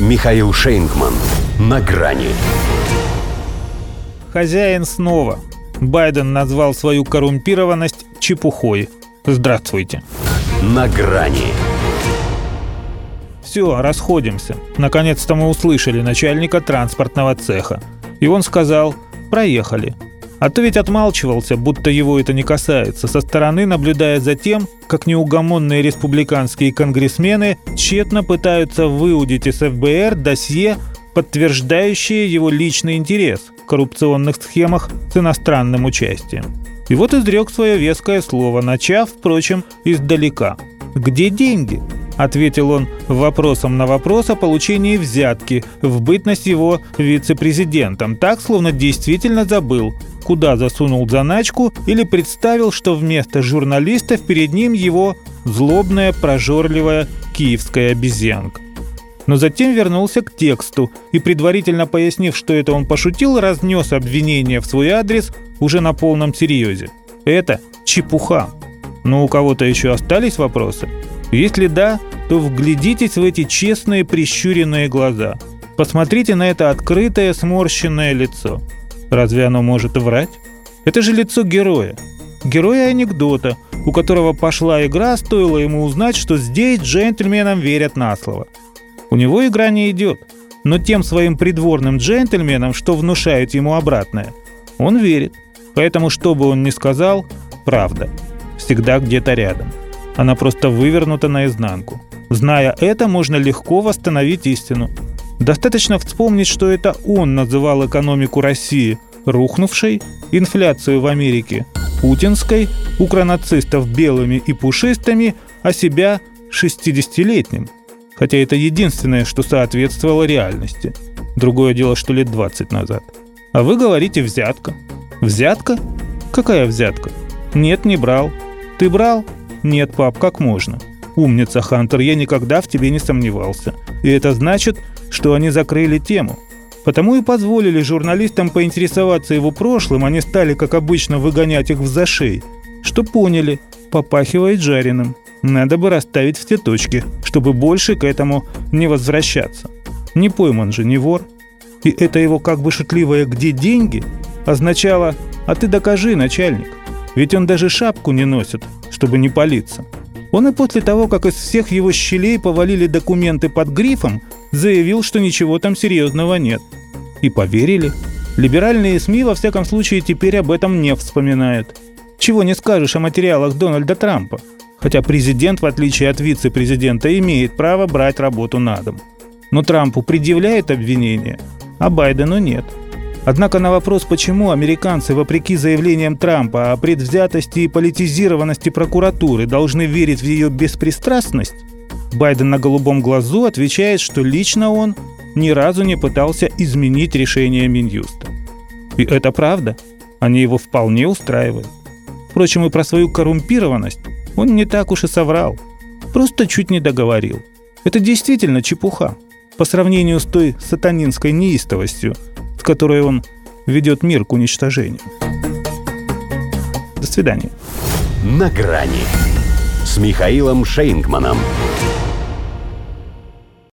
Михаил Шейнгман. На грани. Хозяин снова. Байден назвал свою коррумпированность чепухой. Здравствуйте. На грани. Все, расходимся. Наконец-то мы услышали начальника транспортного цеха. И он сказал «проехали». А то ведь отмалчивался, будто его это не касается, со стороны наблюдая за тем, как неугомонные республиканские конгрессмены тщетно пытаются выудить из ФБР досье, подтверждающее его личный интерес в коррупционных схемах с иностранным участием. И вот изрек свое веское слово, начав, впрочем, издалека. «Где деньги?» – ответил он вопросом на вопрос о получении взятки в бытность его вице-президентом, так, словно действительно забыл, куда засунул заначку или представил, что вместо журналистов перед ним его злобная, прожорливая киевская обезьянка. Но затем вернулся к тексту и, предварительно пояснив, что это он пошутил, разнес обвинение в свой адрес уже на полном серьезе. Это чепуха. Но у кого-то еще остались вопросы? Если да, то вглядитесь в эти честные прищуренные глаза. Посмотрите на это открытое сморщенное лицо. Разве оно может врать? Это же лицо героя. Героя анекдота, у которого пошла игра, стоило ему узнать, что здесь джентльменам верят на слово. У него игра не идет, но тем своим придворным джентльменам, что внушают ему обратное, он верит. Поэтому, что бы он ни сказал, правда. Всегда где-то рядом она просто вывернута наизнанку. Зная это, можно легко восстановить истину. Достаточно вспомнить, что это он называл экономику России рухнувшей, инфляцию в Америке путинской, укронацистов белыми и пушистыми, а себя 60-летним. Хотя это единственное, что соответствовало реальности. Другое дело, что лет 20 назад. А вы говорите «взятка». Взятка? Какая взятка? Нет, не брал. Ты брал? «Нет, пап, как можно?» «Умница, Хантер, я никогда в тебе не сомневался. И это значит, что они закрыли тему. Потому и позволили журналистам поинтересоваться его прошлым, они стали, как обычно, выгонять их в зашей. Что поняли, попахивает жареным. Надо бы расставить все точки, чтобы больше к этому не возвращаться. Не пойман же, не вор. И это его как бы шутливое «где деньги?» означало «а ты докажи, начальник». Ведь он даже шапку не носит, чтобы не палиться. Он и после того, как из всех его щелей повалили документы под грифом, заявил, что ничего там серьезного нет. И поверили. Либеральные СМИ, во всяком случае, теперь об этом не вспоминают. Чего не скажешь о материалах Дональда Трампа. Хотя президент, в отличие от вице-президента, имеет право брать работу на дом. Но Трампу предъявляет обвинения, а Байдену нет – Однако на вопрос, почему американцы, вопреки заявлениям Трампа о предвзятости и политизированности прокуратуры, должны верить в ее беспристрастность, Байден на голубом глазу отвечает, что лично он ни разу не пытался изменить решение Минюста. И это правда. Они его вполне устраивают. Впрочем, и про свою коррумпированность он не так уж и соврал. Просто чуть не договорил. Это действительно чепуха по сравнению с той сатанинской неистовостью, которой он ведет мир к уничтожению. До свидания. На грани с Михаилом Шейнгманом.